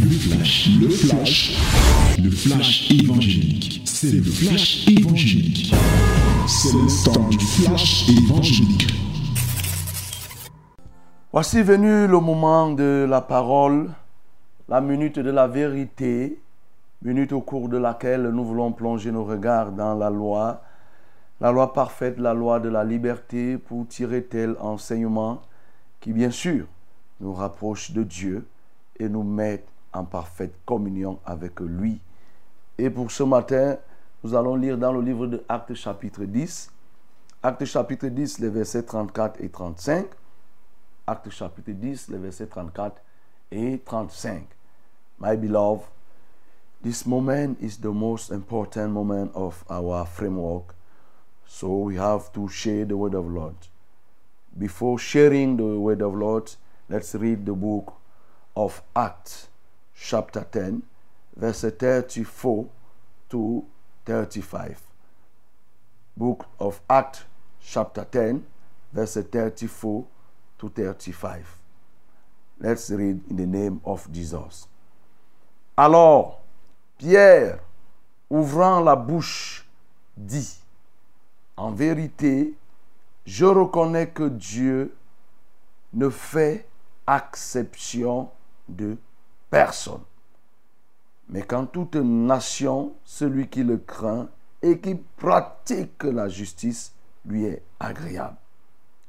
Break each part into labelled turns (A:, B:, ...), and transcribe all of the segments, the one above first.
A: Le flash, le flash, le flash évangélique. C'est le flash évangélique. C'est le temps du flash évangélique.
B: Voici venu le moment de la parole, la minute de la vérité, minute au cours de laquelle nous voulons plonger nos regards dans la loi, la loi parfaite, la loi de la liberté, pour tirer tel enseignement qui, bien sûr, nous rapproche de Dieu et nous met en parfaite communion avec lui. Et pour ce matin, nous allons lire dans le livre de Actes chapitre 10, Actes chapitre 10, les versets 34 et 35. Actes chapitre 10, les versets 34 et 35. My beloved, this moment is the most important moment of our framework. So we have to share the word of Lord. Before sharing the word of Lord, let's read the book of Acts, chapter 10, verse 34 to 35. Book of Acts, chapter 10, verse 34 to 35. Let's read in the name of Jesus. Alors, Pierre, ouvrant la bouche, dit, En vérité, je reconnais que Dieu ne fait acception de personne. Mais qu'en toute nation, celui qui le craint et qui pratique la justice lui est agréable.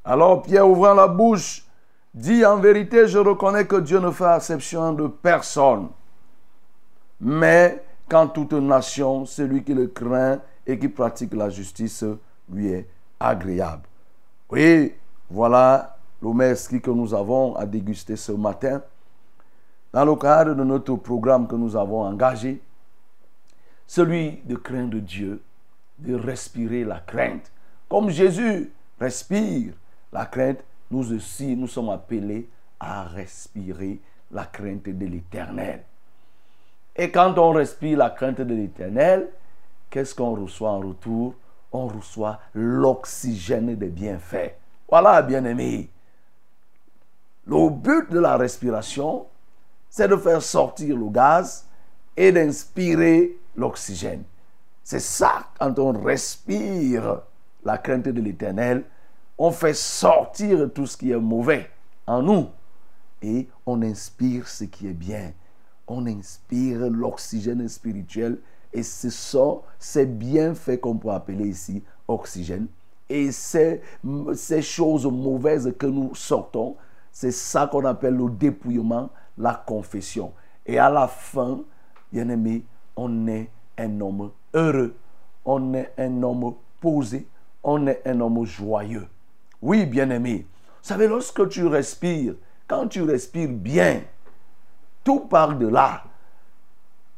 B: Alors Pierre, ouvrant la bouche, dit en vérité, je reconnais que Dieu ne fait acception de personne. Mais qu'en toute nation, celui qui le craint et qui pratique la justice lui est agréable. Oui, voilà le mestre que nous avons à déguster ce matin. Dans le cadre de notre programme que nous avons engagé, celui de craindre Dieu, de respirer la crainte. Comme Jésus respire la crainte, nous aussi, nous sommes appelés à respirer la crainte de l'éternel. Et quand on respire la crainte de l'éternel, qu'est-ce qu'on reçoit en retour? On reçoit l'oxygène des bienfaits. Voilà, bien-aimés. Le but de la respiration, c'est de faire sortir le gaz et d'inspirer l'oxygène. C'est ça, quand on respire la crainte de l'éternel, on fait sortir tout ce qui est mauvais en nous et on inspire ce qui est bien. On inspire l'oxygène spirituel et ce sont ces bienfaits qu'on peut appeler ici oxygène. Et ces, ces choses mauvaises que nous sortons, c'est ça qu'on appelle le dépouillement, la confession. Et à la fin, bien aimé, on est un homme heureux, on est un homme posé, on est un homme joyeux. Oui, bien aimé. Vous savez, lorsque tu respires, quand tu respires bien, tout part de là.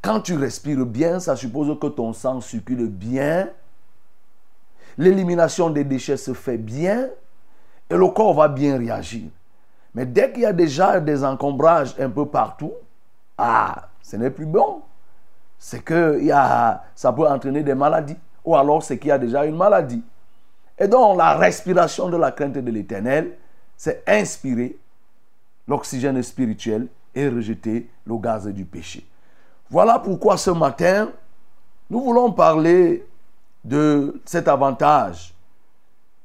B: Quand tu respires bien, ça suppose que ton sang circule bien, l'élimination des déchets se fait bien et le corps va bien réagir. Mais dès qu'il y a déjà des encombrages un peu partout, ah, ce n'est plus bon. C'est que y a, ça peut entraîner des maladies. Ou alors c'est qu'il y a déjà une maladie. Et donc la respiration de la crainte de l'éternel, c'est inspirer l'oxygène spirituel et rejeter le gaz du péché. Voilà pourquoi ce matin, nous voulons parler de cet avantage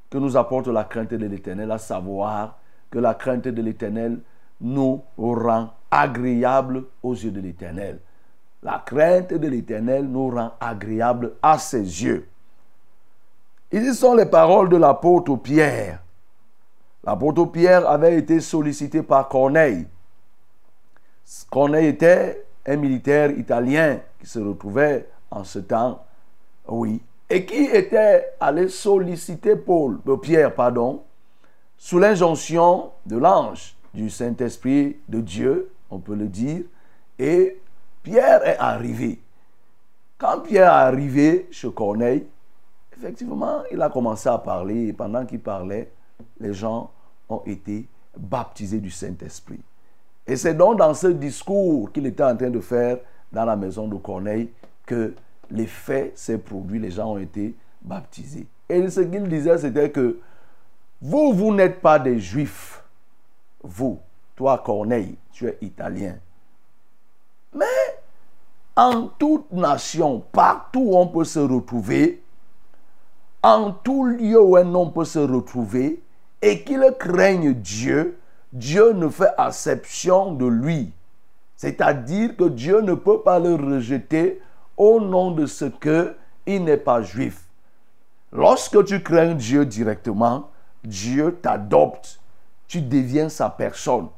B: que nous apporte la crainte de l'éternel, à savoir que la crainte de l'éternel nous rend agréable aux yeux de l'éternel. La crainte de l'éternel nous rend agréable à ses yeux. Ici sont les paroles de l'apôtre Pierre. L'apôtre Pierre avait été sollicité par Corneille. Corneille était un militaire italien qui se retrouvait en ce temps, oui, et qui était allé solliciter Paul, euh, Pierre, pardon, sous l'injonction de l'ange du Saint-Esprit de Dieu, on peut le dire, et Pierre est arrivé. Quand Pierre est arrivé chez Corneille, effectivement, il a commencé à parler, et pendant qu'il parlait, les gens ont été baptisés du Saint-Esprit. Et c'est donc dans ce discours qu'il était en train de faire dans la maison de Corneille que l'effet s'est produit, les gens ont été baptisés. Et ce qu'il disait, c'était que vous, vous n'êtes pas des juifs. Vous, toi Corneille, tu es italien. Mais en toute nation, partout où on peut se retrouver, en tout lieu où un homme peut se retrouver, et qu'il craigne Dieu, Dieu ne fait exception de lui. C'est-à-dire que Dieu ne peut pas le rejeter au nom de ce que il n'est pas juif. Lorsque tu crains Dieu directement, Dieu t'adopte. Tu deviens sa personne.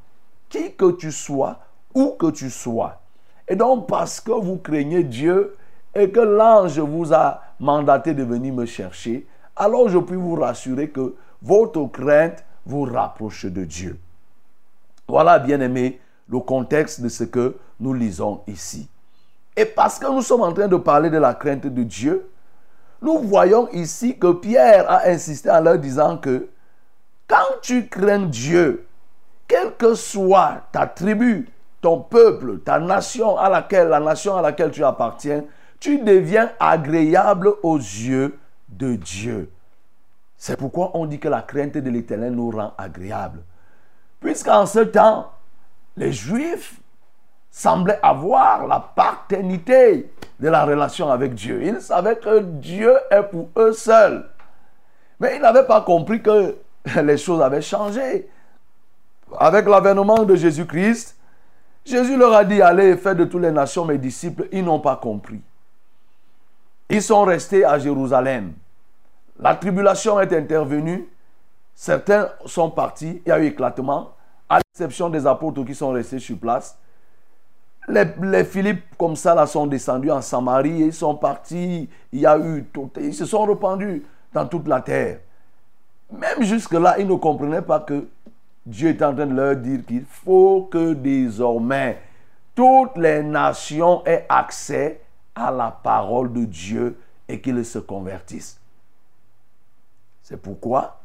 B: Qui que tu sois, où que tu sois. Et donc, parce que vous craignez Dieu et que l'ange vous a mandaté de venir me chercher, alors je puis vous rassurer que votre crainte vous rapproche de Dieu. Voilà, bien aimé, le contexte de ce que nous lisons ici. Et parce que nous sommes en train de parler de la crainte de Dieu, nous voyons ici que Pierre a insisté en leur disant que quand tu crains Dieu, quelle que soit ta tribu, ton peuple, ta nation à laquelle, la nation à laquelle tu appartiens, tu deviens agréable aux yeux de Dieu. C'est pourquoi on dit que la crainte de l'Éternel nous rend agréables. Puisqu'en ce temps, les Juifs semblaient avoir la paternité de la relation avec Dieu. Ils savaient que Dieu est pour eux seuls. Mais ils n'avaient pas compris que les choses avaient changé. Avec l'avènement de Jésus-Christ, Jésus leur a dit, allez, faites de toutes les nations mes disciples. Ils n'ont pas compris. Ils sont restés à Jérusalem. La tribulation est intervenue. Certains sont partis. Il y a eu éclatement. À l'exception des apôtres qui sont restés sur place. Les, les Philippe, comme ça, sont descendus en Samarie. Ils sont partis. Il y a eu. Ils se sont répandus dans toute la terre. Même jusque-là, ils ne comprenaient pas que Dieu est en train de leur dire qu'il faut que désormais toutes les nations aient accès à la parole de Dieu et qu'ils se convertissent. C'est pourquoi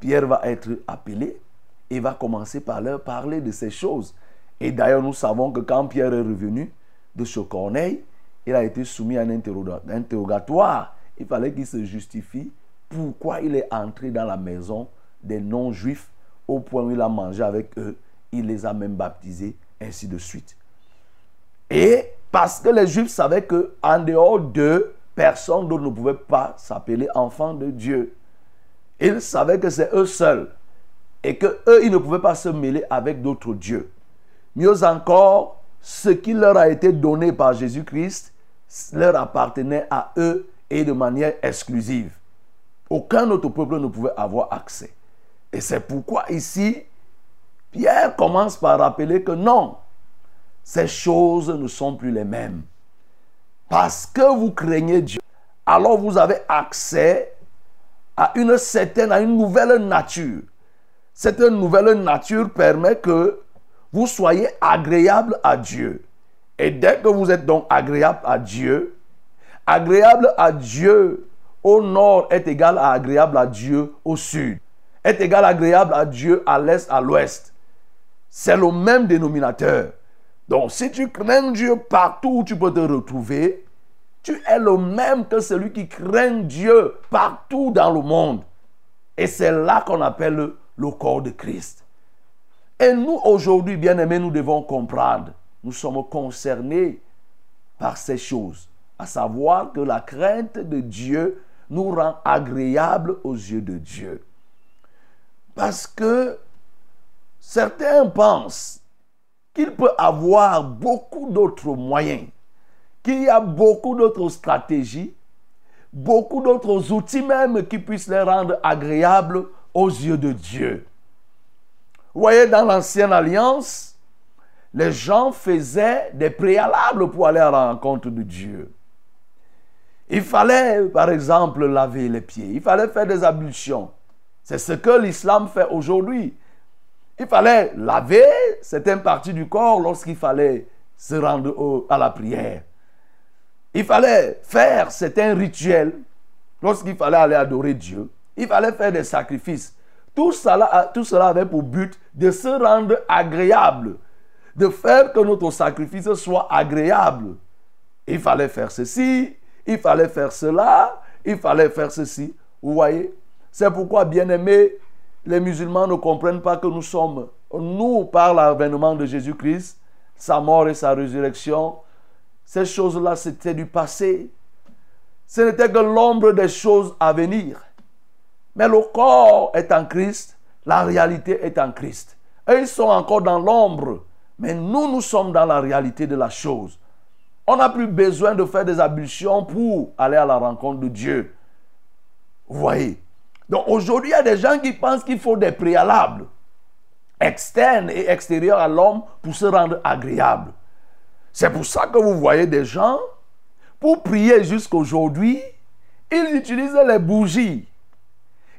B: Pierre va être appelé et va commencer par leur parler de ces choses. Et d'ailleurs, nous savons que quand Pierre est revenu de ce Corneille, il a été soumis à un interrogatoire. Il fallait qu'il se justifie pourquoi il est entré dans la maison des non-juifs au point où il a mangé avec eux. Il les a même baptisés, ainsi de suite. Et parce que les juifs savaient que en dehors d'eux, personne d'autre ne pouvait pas s'appeler enfant de Dieu. Ils savaient que c'est eux seuls et que eux ils ne pouvaient pas se mêler avec d'autres dieux. Mieux encore, ce qui leur a été donné par Jésus-Christ leur appartenait à eux et de manière exclusive. Aucun autre peuple ne pouvait avoir accès. Et c'est pourquoi ici, Pierre commence par rappeler que non, ces choses ne sont plus les mêmes. Parce que vous craignez Dieu, alors vous avez accès à une certaine, à une nouvelle nature. Cette nouvelle nature permet que vous soyez agréable à Dieu. Et dès que vous êtes donc agréable à Dieu, agréable à Dieu au nord est égal à agréable à Dieu au sud, est égal à agréable à Dieu à l'est, à l'ouest. C'est le même dénominateur. Donc si tu crains Dieu partout où tu peux te retrouver, tu es le même que celui qui craint Dieu partout dans le monde. Et c'est là qu'on appelle le corps de Christ. Et nous, aujourd'hui, bien-aimés, nous devons comprendre, nous sommes concernés par ces choses, à savoir que la crainte de Dieu nous rend agréables aux yeux de Dieu. Parce que certains pensent qu'il peut avoir beaucoup d'autres moyens qu'il y a beaucoup d'autres stratégies, beaucoup d'autres outils même qui puissent les rendre agréables aux yeux de Dieu. Vous voyez, dans l'ancienne alliance, les gens faisaient des préalables pour aller à la rencontre de Dieu. Il fallait, par exemple, laver les pieds. Il fallait faire des ablutions. C'est ce que l'islam fait aujourd'hui. Il fallait laver certaines parties du corps lorsqu'il fallait se rendre à la prière. Il fallait faire certains rituels lorsqu'il fallait aller adorer Dieu. Il fallait faire des sacrifices. Tout cela, tout cela avait pour but de se rendre agréable, de faire que notre sacrifice soit agréable. Il fallait faire ceci, il fallait faire cela, il fallait faire ceci. Vous voyez? C'est pourquoi, bien aimés, les musulmans ne comprennent pas que nous sommes, nous, par l'avènement de Jésus-Christ, sa mort et sa résurrection, ces choses-là, c'était du passé. Ce n'était que l'ombre des choses à venir. Mais le corps est en Christ, la réalité est en Christ. Et ils sont encore dans l'ombre. Mais nous, nous sommes dans la réalité de la chose. On n'a plus besoin de faire des ablutions pour aller à la rencontre de Dieu. Vous voyez? Donc aujourd'hui, il y a des gens qui pensent qu'il faut des préalables externes et extérieurs à l'homme pour se rendre agréable. C'est pour ça que vous voyez des gens, pour prier jusqu'aujourd'hui, ils utilisent les bougies.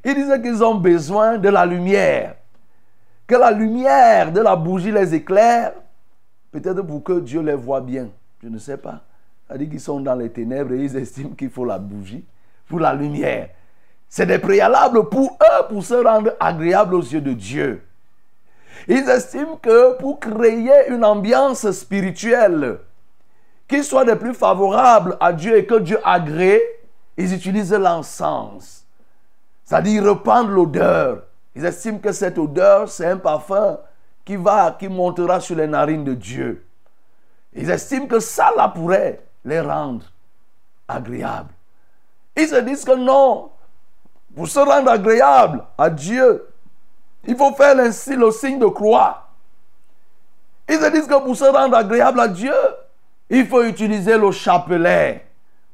B: Ils disent qu'ils ont besoin de la lumière. Que la lumière de la bougie les éclaire. Peut-être pour que Dieu les voit bien. Je ne sais pas. Dit qu'ils sont dans les ténèbres et ils estiment qu'il faut la bougie pour la lumière. C'est des préalables pour eux pour se rendre agréables aux yeux de Dieu. Ils estiment que pour créer une ambiance spirituelle qui soit de plus favorable à Dieu et que Dieu agrée, ils utilisent l'encens. C'est-à-dire répandre l'odeur. Ils estiment que cette odeur, c'est un parfum qui va, qui montera sur les narines de Dieu. Ils estiment que ça là pourrait les rendre agréables. Ils se disent que non, pour se rendre agréable à Dieu, il faut faire ainsi le signe de croix. Ils se disent que pour se rendre agréable à Dieu, il faut utiliser le chapelet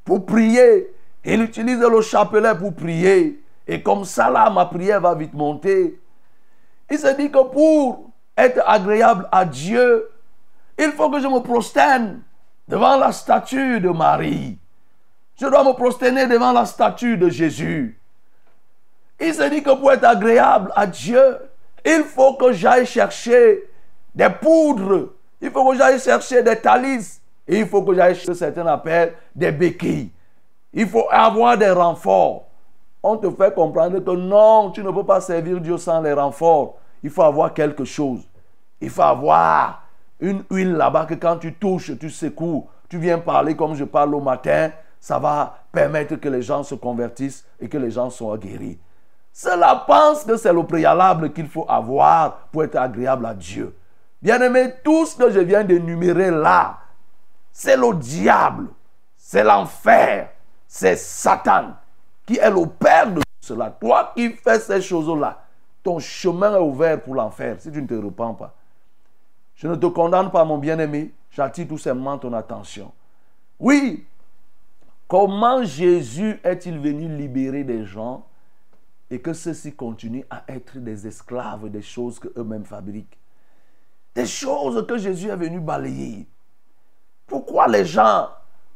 B: pour prier. Il utilise le chapelet pour prier. Et comme ça, ma prière va vite monter. Il se dit que pour être agréable à Dieu, il faut que je me prosterne devant la statue de Marie. Je dois me prosterner devant la statue de Jésus. Il se dit que pour être agréable à Dieu, il faut que j'aille chercher des poudres. Il faut que j'aille chercher des talisses. Et il faut que j'aille chercher certains appellent des béquilles. Il faut avoir des renforts. On te fait comprendre que non, tu ne peux pas servir Dieu sans les renforts. Il faut avoir quelque chose. Il faut avoir une huile là-bas que quand tu touches, tu secoues, tu viens parler comme je parle au matin, ça va permettre que les gens se convertissent et que les gens soient guéris. Cela pense que c'est le préalable qu'il faut avoir pour être agréable à Dieu. Bien aimé, tout ce que je viens d'énumérer là, c'est le diable, c'est l'enfer, c'est Satan qui est le père de tout cela. Toi qui fais ces choses-là, ton chemin est ouvert pour l'enfer si tu ne te repens pas. Je ne te condamne pas, mon bien-aimé. J'attire tout simplement ton attention. Oui, comment Jésus est-il venu libérer des gens et que ceux-ci continuent à être des esclaves des choses qu'eux-mêmes fabriquent? Des choses que Jésus est venu balayer. Pourquoi les gens,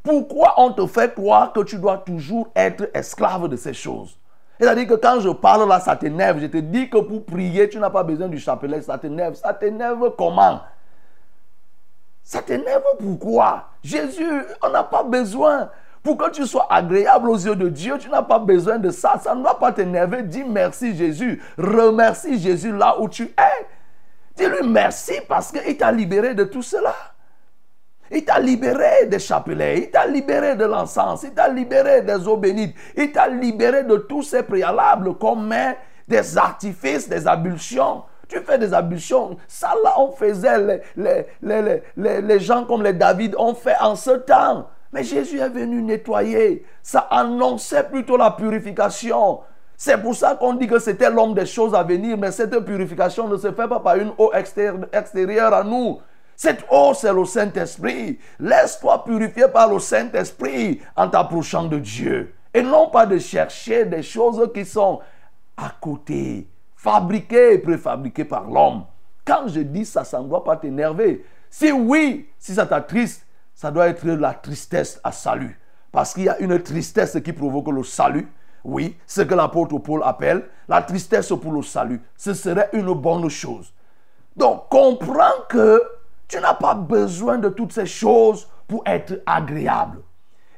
B: pourquoi on te fait croire que tu dois toujours être esclave de ces choses? C'est-à-dire que quand je parle là, ça t'énerve. Je te dis que pour prier, tu n'as pas besoin du chapelet. Ça t'énerve. Ça t'énerve comment? Ça t'énerve pourquoi? Jésus, on n'a pas besoin. Pour que tu sois agréable aux yeux de Dieu, tu n'as pas besoin de ça. Ça ne va pas t'énerver. Dis merci Jésus. Remercie Jésus là où tu es. Dis-lui merci parce qu'il t'a libéré de tout cela. Il t'a libéré des chapelets, il t'a libéré de l'encens, il t'a libéré des eaux bénites, il t'a libéré de tous ces préalables comme des artifices, des abulsions. Tu fais des abulsions. Ça là, on faisait, les, les, les, les, gens comme les David ont fait en ce temps. Mais Jésus est venu nettoyer. Ça annonçait plutôt la purification. C'est pour ça qu'on dit que c'était l'homme des choses à venir. Mais cette purification ne se fait pas par une eau extérieure à nous. Cette eau, c'est le Saint-Esprit. Laisse-toi purifier par le Saint-Esprit en t'approchant de Dieu. Et non pas de chercher des choses qui sont à côté, fabriquées et préfabriquées par l'homme. Quand je dis ça, ça ne doit pas t'énerver. Si oui, si ça t'attriste, ça doit être la tristesse à salut. Parce qu'il y a une tristesse qui provoque le salut. Oui, ce que l'apôtre Paul appelle la tristesse pour le salut. Ce serait une bonne chose. Donc, comprends que tu n'as pas besoin de toutes ces choses pour être agréable.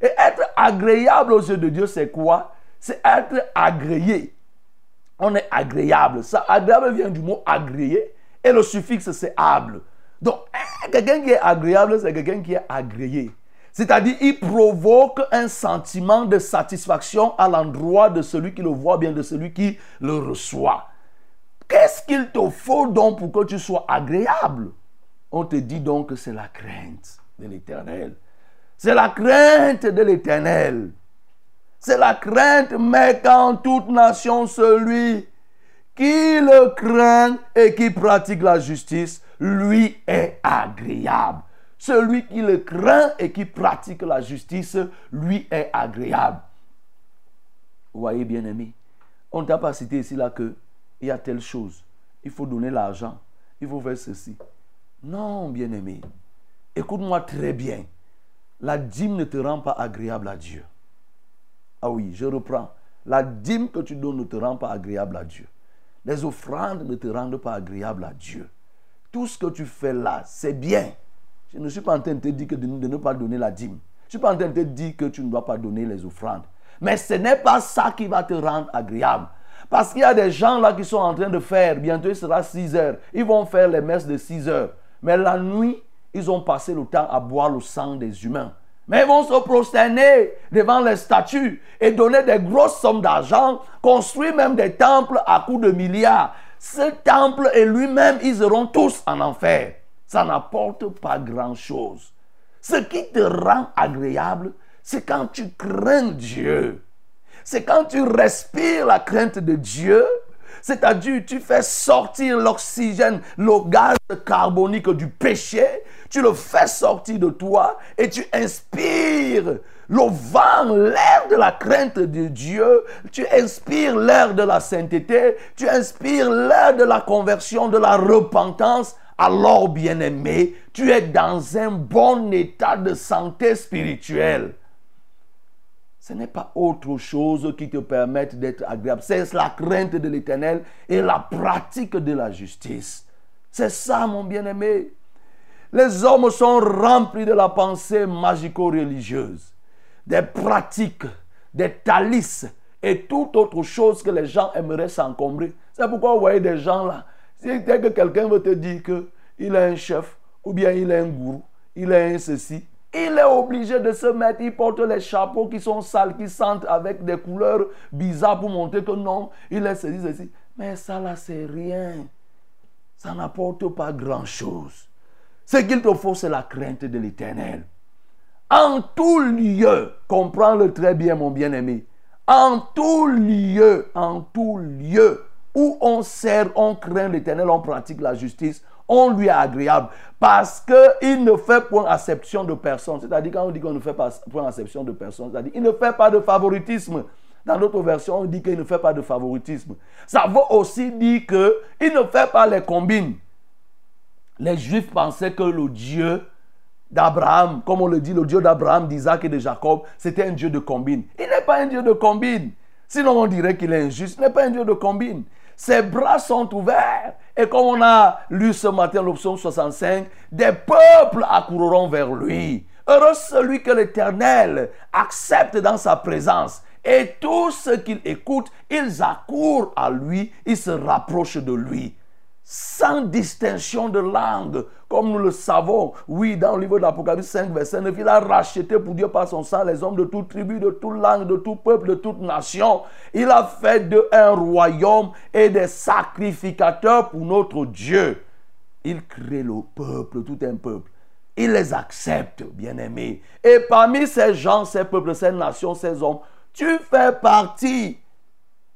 B: Et être agréable aux yeux de Dieu, c'est quoi? C'est être agréé. On est agréable. Ça, agréable vient du mot agréé et le suffixe c'est able. Donc, quelqu'un qui est agréable, c'est quelqu'un qui est agréé. C'est-à-dire, il provoque un sentiment de satisfaction à l'endroit de celui qui le voit bien, de celui qui le reçoit. Qu'est-ce qu'il te faut donc pour que tu sois agréable? On te dit donc que c'est la crainte de l'éternel. C'est la crainte de l'éternel. C'est la crainte, mais qu'en toute nation, celui qui le craint et qui pratique la justice, lui est agréable. Celui qui le craint et qui pratique la justice, lui est agréable. Vous voyez, bien aimé, on ne t'a pas cité ici là que il y a telle chose. Il faut donner l'argent. Il faut faire ceci. Non, bien aimé. Écoute-moi très bien. La dîme ne te rend pas agréable à Dieu. Ah oui, je reprends. La dîme que tu donnes ne te rend pas agréable à Dieu. Les offrandes ne te rendent pas agréable à Dieu. Tout ce que tu fais là, c'est bien. Je ne suis pas en train de te dire que de, ne pas donner la dîme. Je ne suis pas en train de te dire que tu ne dois pas donner les offrandes. Mais ce n'est pas ça qui va te rendre agréable. Parce qu'il y a des gens là qui sont en train de faire, bientôt il sera 6 heures. Ils vont faire les messes de 6 heures. Mais la nuit, ils ont passé le temps à boire le sang des humains. Mais ils vont se prosterner devant les statues et donner des grosses sommes d'argent, construire même des temples à coups de milliards. Ce temple et lui-même, ils seront tous en enfer ça n'apporte pas grand-chose. Ce qui te rend agréable, c'est quand tu crains Dieu. C'est quand tu respires la crainte de Dieu. C'est-à-dire, tu fais sortir l'oxygène, le gaz carbonique du péché. Tu le fais sortir de toi et tu inspires le vent, l'air de la crainte de Dieu. Tu inspires l'air de la sainteté. Tu inspires l'air de la conversion, de la repentance alors bien-aimé, tu es dans un bon état de santé spirituelle. Ce n'est pas autre chose qui te permette d'être agréable. C'est la crainte de l'éternel et la pratique de la justice. C'est ça, mon bien-aimé. Les hommes sont remplis de la pensée magico-religieuse, des pratiques, des talisses et toute autre chose que les gens aimeraient s'encombrer. C'est pourquoi vous voyez des gens là, si dès que quelqu'un veut te dire qu'il est un chef, ou bien il est un gourou, il est un ceci, il est obligé de se mettre, il porte les chapeaux qui sont sales, qui sentent avec des couleurs bizarres pour montrer que non, il est ceci, ceci. Mais ça là, c'est rien. Ça n'apporte pas grand-chose. Ce qu'il te faut, c'est la crainte de l'éternel. En tout lieu, comprends-le très bien, mon bien-aimé. En tout lieu, en tout lieu, où on sert, on craint l'éternel, on pratique la justice, on lui est agréable. Parce qu'il ne fait point acception de personne. C'est-à-dire, quand on dit qu'on ne fait pas point acception de personne, c'est-à-dire, il ne fait pas de favoritisme. Dans notre version, on dit qu'il ne fait pas de favoritisme. Ça veut aussi dire qu'il ne fait pas les combines. Les Juifs pensaient que le Dieu d'Abraham, comme on le dit, le Dieu d'Abraham, d'Isaac et de Jacob, c'était un Dieu de combine. Il n'est pas un Dieu de combine. Sinon, on dirait qu'il est injuste. Il n'est pas un Dieu de combine. Ses bras sont ouverts. Et comme on a lu ce matin l'option 65, des peuples accourront vers lui. Heureux celui que l'Éternel accepte dans sa présence. Et tous ceux qu'il écoute, ils accourent à lui, ils se rapprochent de lui sans distinction de langue, comme nous le savons. Oui, dans le livre de l'Apocalypse 5, verset 9, il a racheté pour Dieu par son sang les hommes de toute tribu, de toute langue, de tout peuple, de toute nation. Il a fait d'eux un royaume et des sacrificateurs pour notre Dieu. Il crée le peuple, tout un peuple. Il les accepte, bien-aimés. Et parmi ces gens, ces peuples, ces nations, ces hommes, tu fais partie.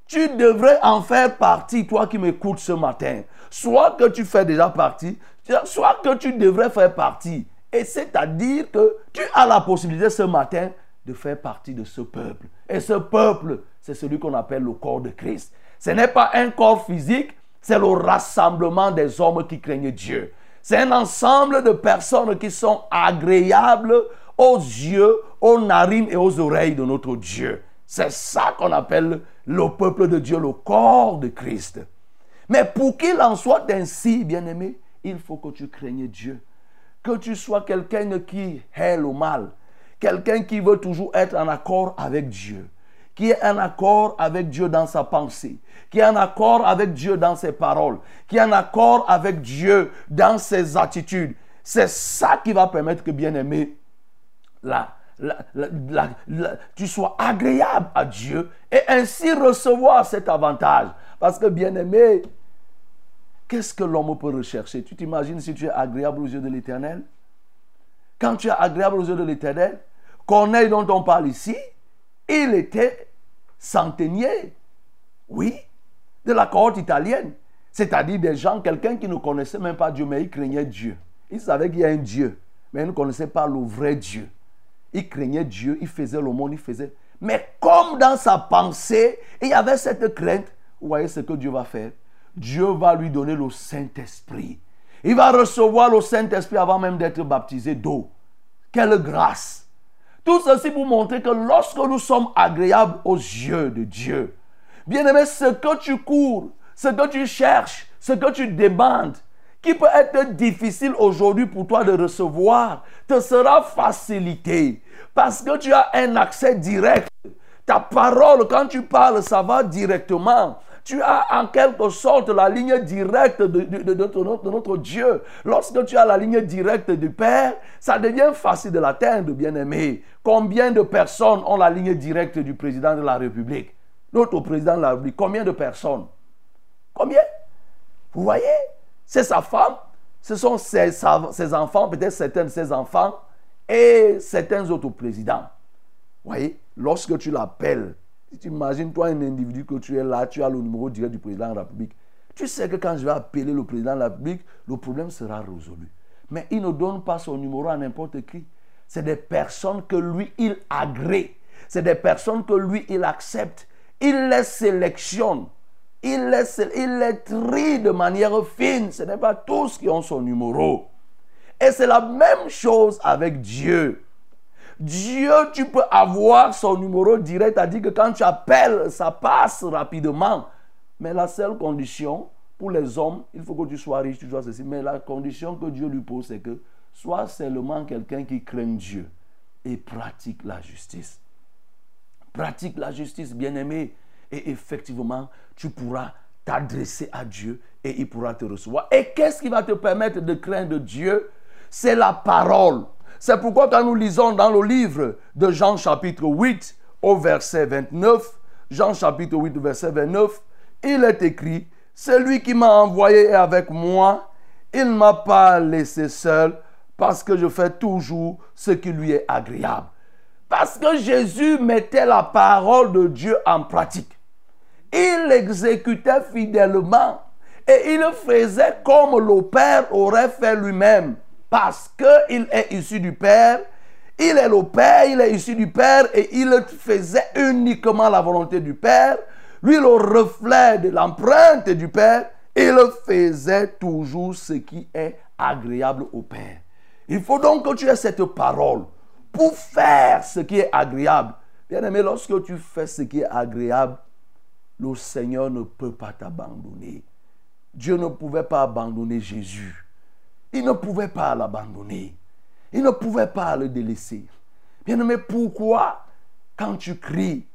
B: Tu devrais en faire partie, toi qui m'écoutes ce matin soit que tu fais déjà partie, soit que tu devrais faire partie. Et c'est-à-dire que tu as la possibilité ce matin de faire partie de ce peuple. Et ce peuple, c'est celui qu'on appelle le corps de Christ. Ce n'est pas un corps physique, c'est le rassemblement des hommes qui craignent Dieu. C'est un ensemble de personnes qui sont agréables aux yeux, aux narines et aux oreilles de notre Dieu. C'est ça qu'on appelle le peuple de Dieu, le corps de Christ. Mais pour qu'il en soit ainsi, bien-aimé, il faut que tu craignes Dieu. Que tu sois quelqu'un qui hait le mal. Quelqu'un qui veut toujours être en accord avec Dieu. Qui est en accord avec Dieu dans sa pensée. Qui est en accord avec Dieu dans ses paroles. Qui est en accord avec Dieu dans ses attitudes. C'est ça qui va permettre que, bien-aimé, tu sois agréable à Dieu et ainsi recevoir cet avantage. Parce que, bien aimé, qu'est-ce que l'homme peut rechercher? Tu t'imagines si tu es agréable aux yeux de l'Éternel? Quand tu es agréable aux yeux de l'Éternel, Corneille dont on parle ici, il était centenier, oui, de la cohorte italienne. C'est-à-dire des gens, quelqu'un qui ne connaissait même pas Dieu, mais il craignait Dieu. Il savait qu'il y a un Dieu, mais il ne connaissait pas le vrai Dieu. Il craignait Dieu, il faisait monde, il faisait. Mais comme dans sa pensée, il y avait cette crainte, vous voyez ce que Dieu va faire Dieu va lui donner le Saint-Esprit. Il va recevoir le Saint-Esprit avant même d'être baptisé d'eau. Quelle grâce. Tout ceci pour montrer que lorsque nous sommes agréables aux yeux de Dieu, bien aimé, ce que tu cours, ce que tu cherches, ce que tu demandes, qui peut être difficile aujourd'hui pour toi de recevoir, te sera facilité. Parce que tu as un accès direct. Ta parole, quand tu parles, ça va directement. Tu as en quelque sorte la ligne directe de, notre, Dieu. Lorsque tu as la ligne directe du Père, ça devient facile de l'atteindre, bien-aimé. Combien de personnes ont la ligne directe du président de la République? Notre président de la République, combien de personnes? Combien? Vous voyez? C'est sa femme, ce sont ses, enfants, peut-être certains de ses enfants, et certains autres présidents. Voyez Lorsque tu l'appelles, tu imagines, toi, un individu que tu es là, tu as le numéro direct du président de la République. Tu sais que quand je vais appeler le président de la République, le problème sera résolu. Mais il ne donne pas son numéro à n'importe qui. C'est des personnes que lui, il agrée. C'est des personnes que lui, il accepte. Il les sélectionne. Il les, il trie de manière fine. Ce n'est pas tous qui ont son numéro. Et c'est la même chose avec Dieu. Dieu, tu peux avoir son numéro direct, à dire que quand tu appelles, ça passe rapidement. Mais la seule condition pour les hommes, il faut que tu sois riche, tu sois ceci. Mais la condition que Dieu lui pose, c'est que sois seulement quelqu'un qui craint Dieu et pratique la justice. Pratique la justice, bien-aimé. Et effectivement, tu pourras t'adresser à Dieu et il pourra te recevoir. Et qu'est-ce qui va te permettre de craindre Dieu? C'est la parole. C'est pourquoi quand nous lisons dans le livre de Jean chapitre 8 au verset 29, Jean chapitre 8 verset 29, il est écrit, celui qui m'a envoyé est avec moi, il ne m'a pas laissé seul parce que je fais toujours ce qui lui est agréable. Parce que Jésus mettait la parole de Dieu en pratique. Il l'exécutait fidèlement et il faisait comme le Père aurait fait lui-même parce qu'il est issu du Père. Il est le Père, il est issu du Père et il faisait uniquement la volonté du Père. Lui, le reflet de l'empreinte du Père, il faisait toujours ce qui est agréable au Père. Il faut donc que tu aies cette parole pour faire ce qui est agréable. Bien aimé, lorsque tu fais ce qui est agréable, le Seigneur ne peut pas t'abandonner. Dieu ne pouvait pas abandonner Jésus. Il ne pouvait pas l'abandonner. Il ne pouvait pas le délaisser. Bien aimé, pourquoi quand tu cries,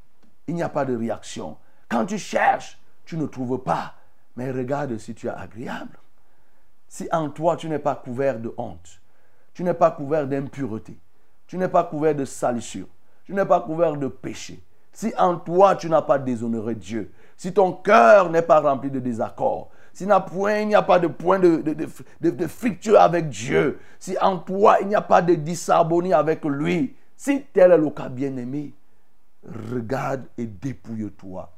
B: il n'y a pas de réaction? Quand tu cherches, tu ne trouves pas. Mais regarde si tu es agréable. Si en toi tu n'es pas couvert de honte, tu n'es pas couvert d'impureté, tu n'es pas couvert de salissure, tu n'es pas couvert de péché, si en toi tu n'as pas déshonoré Dieu, si ton cœur n'est pas rempli de désaccord, s'il n'y a pas de point de, de, avec Dieu, si en toi il n'y a pas de disharmonie avec lui, si tel est le cas bien-aimé, regarde et dépouille-toi.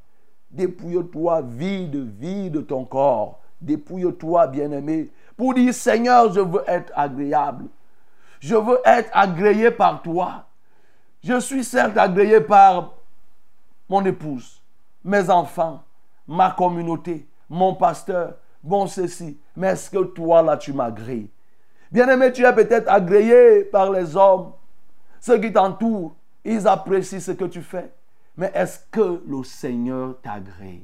B: Dépouille-toi, vide, vide ton corps. Dépouille-toi, bien-aimé, pour dire Seigneur, je veux être agréable. Je veux être agréé par toi. Je suis certes agréé par mon épouse, mes enfants, ma communauté mon pasteur, bon ceci, mais est-ce que toi là tu m'agrées? Bien-aimé, tu es peut-être agréé par les hommes, ceux qui t'entourent, ils apprécient ce que tu fais. Mais est-ce que le Seigneur t'agrée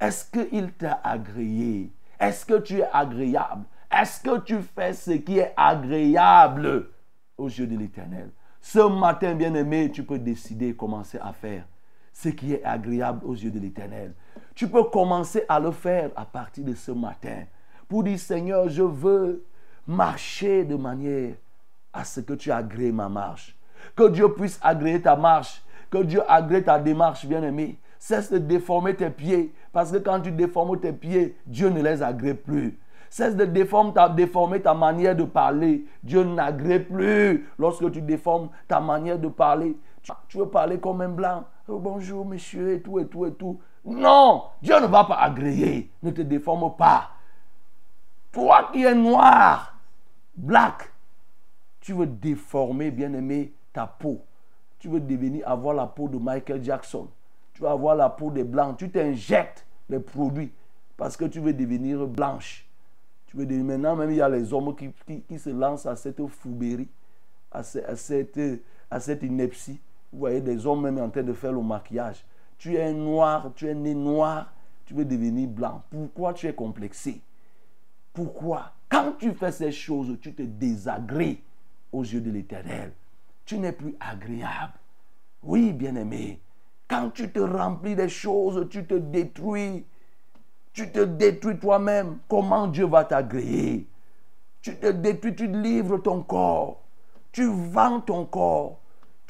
B: Est-ce qu'il t'a agréé? Est-ce que tu es agréable? Est-ce que tu fais ce qui est agréable aux yeux de l'Éternel? Ce matin, bien-aimé, tu peux décider, commencer à faire ce qui est agréable aux yeux de l'Éternel. Tu peux commencer à le faire à partir de ce matin pour dire Seigneur, je veux marcher de manière à ce que tu agrées ma marche. Que Dieu puisse agréer ta marche. Que Dieu agrée ta démarche, bien-aimé. Cesse de déformer tes pieds. Parce que quand tu déformes tes pieds, Dieu ne les agrée plus. Cesse de déformer ta, ta manière de parler. Dieu n'agrée plus. Lorsque tu déformes ta manière de parler, tu, veux parler comme un blanc. Oh, bonjour, monsieur, et tout, et tout, et tout. Non, Dieu ne va pas agréer. Ne te déforme pas. Toi qui es noir, black, tu veux déformer, bien aimé, ta peau. Tu veux devenir, avoir la peau de Michael Jackson. Tu veux avoir la peau des blancs. Tu t'injectes les produits parce que tu veux devenir blanche. Tu veux devenir, maintenant, même il y a les hommes qui, qui, se lancent à cette foubérie, à, cette, à cette ineptie. Vous voyez des hommes même en train de faire le maquillage. Tu es noir, tu es né noir, tu veux devenir blanc. Pourquoi tu es complexé? Pourquoi? Quand tu fais ces choses, tu te désagrées aux yeux de l'Éternel. Tu n'es plus agréable. Oui, bien-aimé. Quand tu te remplis des choses, tu te détruis. Tu te détruis toi-même. Comment Dieu va t'agréer? Tu te détruis, tu livres ton corps. Tu vends ton corps.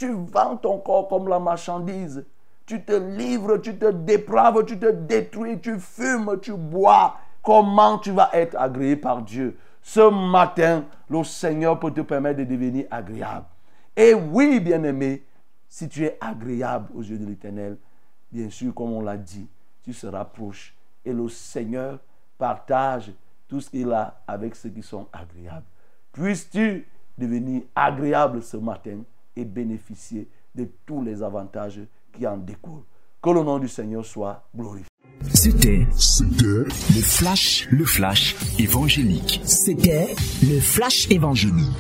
B: Tu vends ton corps comme la marchandise. Tu te livres, tu te dépraves, tu te détruis, tu fumes, tu bois. Comment tu vas être agréé par Dieu? Ce matin, le Seigneur peut te permettre de devenir agréable. Et oui, bien-aimé, si tu es agréable aux yeux de l'Éternel, bien sûr, comme on l'a dit, tu seras proche. Et le Seigneur partage tout ce qu'il a avec ceux qui sont agréables. Puisses-tu devenir agréable ce matin? Et bénéficier de tous les avantages qui en découlent. Que le nom du Seigneur soit glorifié.
C: C'était le flash, le flash évangélique.
D: C'était le flash évangélique.